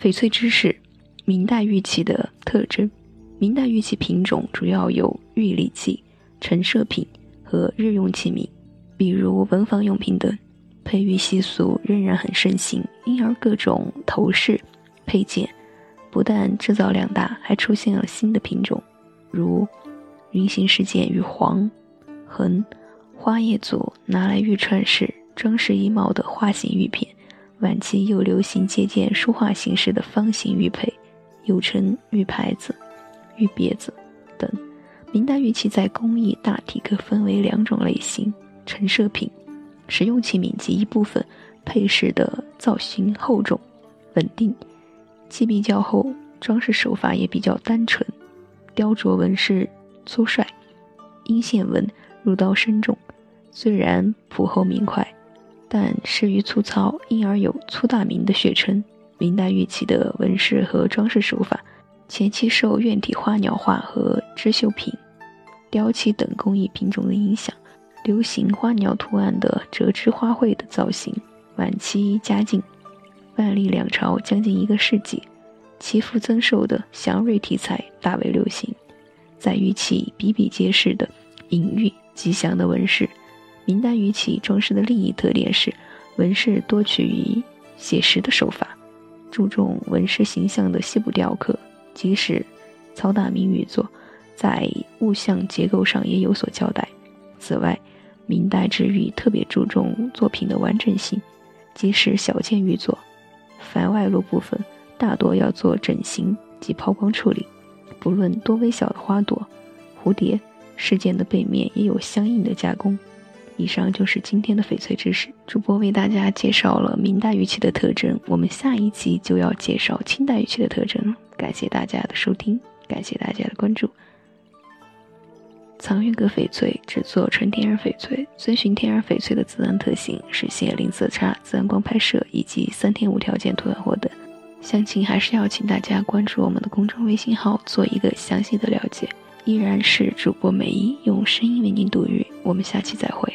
翡翠知识：明代玉器的特征。明代玉器品种主要有玉礼器、陈设品和日用器皿，比如文房用品等。佩玉习俗仍然很盛行，因而各种头饰、配件不但制造量大，还出现了新的品种，如云形饰件与黄、横、花叶组拿来玉串饰、装饰衣帽的花形玉片。晚期又流行借鉴书画形式的方形玉佩，又称玉牌子、玉别子等。明代玉器在工艺大体可分为两种类型：陈设品、实用器皿及一部分配饰的造型厚重、稳定，器壁较厚，装饰手法也比较单纯，雕琢纹饰粗率，阴线纹入刀深重，虽然朴厚明快。但适于粗糙，因而有粗大明的学称。明代玉器的纹饰和装饰手法，前期受院体花鸟画和织绣品、雕漆等工艺品种的影响，流行花鸟图案的折枝花卉的造型。晚期嘉靖、万历两朝将近一个世纪，其复增寿的祥瑞题材大为流行，在玉器比比皆是的隐喻吉祥的纹饰。明代玉器装饰的另一特点是，纹饰多取于写实的手法，注重纹饰形象的细部雕刻。即使曹大明玉作，在物象结构上也有所交代。此外，明代制玉特别注重作品的完整性，即使小件玉作，凡外露部分大多要做整形及抛光处理。不论多微小的花朵、蝴蝶、饰件的背面也有相应的加工。以上就是今天的翡翠知识，主播为大家介绍了明代玉器的特征，我们下一集就要介绍清代玉器的特征。感谢大家的收听，感谢大家的关注。藏玉阁翡翠制作纯天然翡翠，遵循天然翡翠的自然特性，实现零色差、自然光拍摄以及三天无条件退换货等。详情还是要请大家关注我们的公众微信号，做一个详细的了解。依然是主播美一用声音为您读语，我们下期再会。